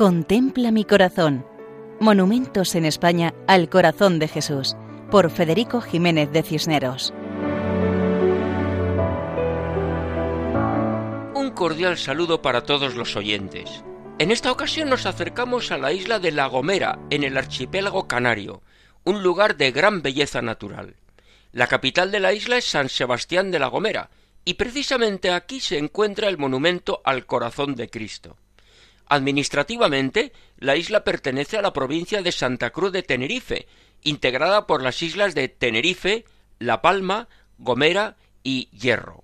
Contempla mi corazón. Monumentos en España al corazón de Jesús, por Federico Jiménez de Cisneros. Un cordial saludo para todos los oyentes. En esta ocasión nos acercamos a la isla de La Gomera, en el archipiélago canario, un lugar de gran belleza natural. La capital de la isla es San Sebastián de la Gomera, y precisamente aquí se encuentra el monumento al corazón de Cristo. Administrativamente, la isla pertenece a la provincia de Santa Cruz de Tenerife, integrada por las islas de Tenerife, La Palma, Gomera y Hierro.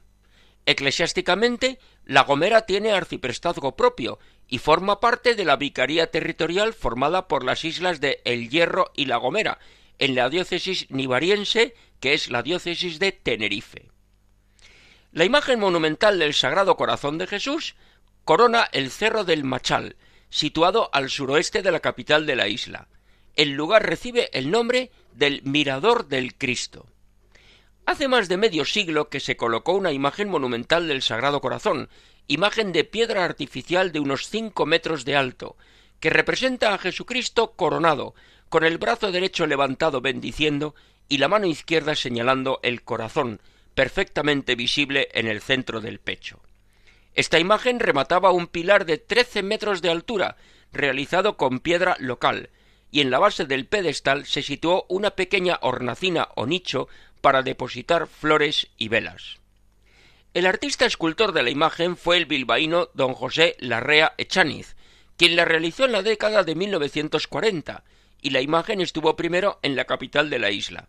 Eclesiásticamente, La Gomera tiene arciprestazgo propio y forma parte de la vicaría territorial formada por las islas de El Hierro y La Gomera, en la diócesis nivariense, que es la diócesis de Tenerife. La imagen monumental del Sagrado Corazón de Jesús corona el Cerro del Machal, situado al suroeste de la capital de la isla. El lugar recibe el nombre del Mirador del Cristo. Hace más de medio siglo que se colocó una imagen monumental del Sagrado Corazón, imagen de piedra artificial de unos cinco metros de alto, que representa a Jesucristo coronado, con el brazo derecho levantado bendiciendo y la mano izquierda señalando el corazón, perfectamente visible en el centro del pecho. Esta imagen remataba un pilar de trece metros de altura, realizado con piedra local, y en la base del pedestal se situó una pequeña hornacina o nicho para depositar flores y velas. El artista escultor de la imagen fue el bilbaíno don José Larrea Echaniz, quien la realizó en la década de 1940, y la imagen estuvo primero en la capital de la isla.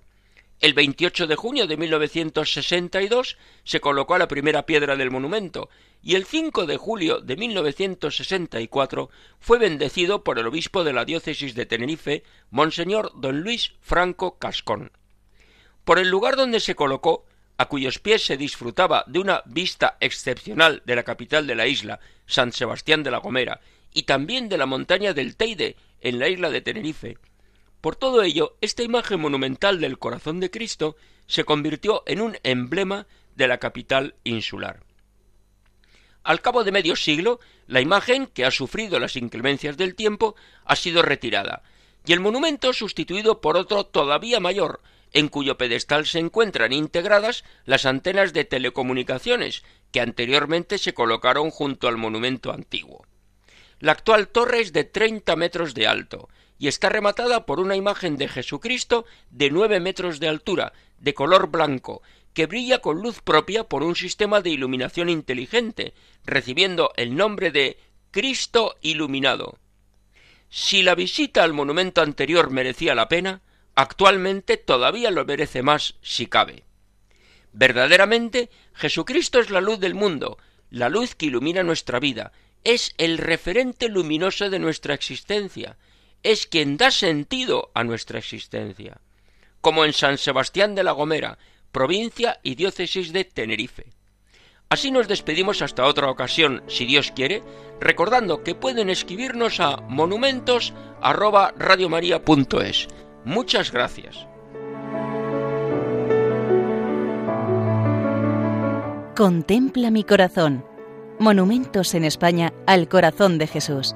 El 28 de junio de 1962 se colocó la primera piedra del monumento y el 5 de julio de 1964 fue bendecido por el obispo de la diócesis de Tenerife, Monseñor don Luis Franco Cascón. Por el lugar donde se colocó, a cuyos pies se disfrutaba de una vista excepcional de la capital de la isla, San Sebastián de la Gomera, y también de la montaña del Teide, en la isla de Tenerife, por todo ello, esta imagen monumental del corazón de Cristo se convirtió en un emblema de la capital insular. Al cabo de medio siglo, la imagen, que ha sufrido las inclemencias del tiempo, ha sido retirada, y el monumento sustituido por otro todavía mayor, en cuyo pedestal se encuentran integradas las antenas de telecomunicaciones que anteriormente se colocaron junto al monumento antiguo. La actual torre es de treinta metros de alto, y está rematada por una imagen de Jesucristo de nueve metros de altura, de color blanco, que brilla con luz propia por un sistema de iluminación inteligente, recibiendo el nombre de Cristo iluminado. Si la visita al monumento anterior merecía la pena, actualmente todavía lo merece más si cabe. Verdaderamente, Jesucristo es la luz del mundo, la luz que ilumina nuestra vida, es el referente luminoso de nuestra existencia, es quien da sentido a nuestra existencia, como en San Sebastián de la Gomera, provincia y diócesis de Tenerife. Así nos despedimos hasta otra ocasión, si Dios quiere, recordando que pueden escribirnos a monumentos@radiomaria.es. Muchas gracias. Contempla mi corazón. Monumentos en España al corazón de Jesús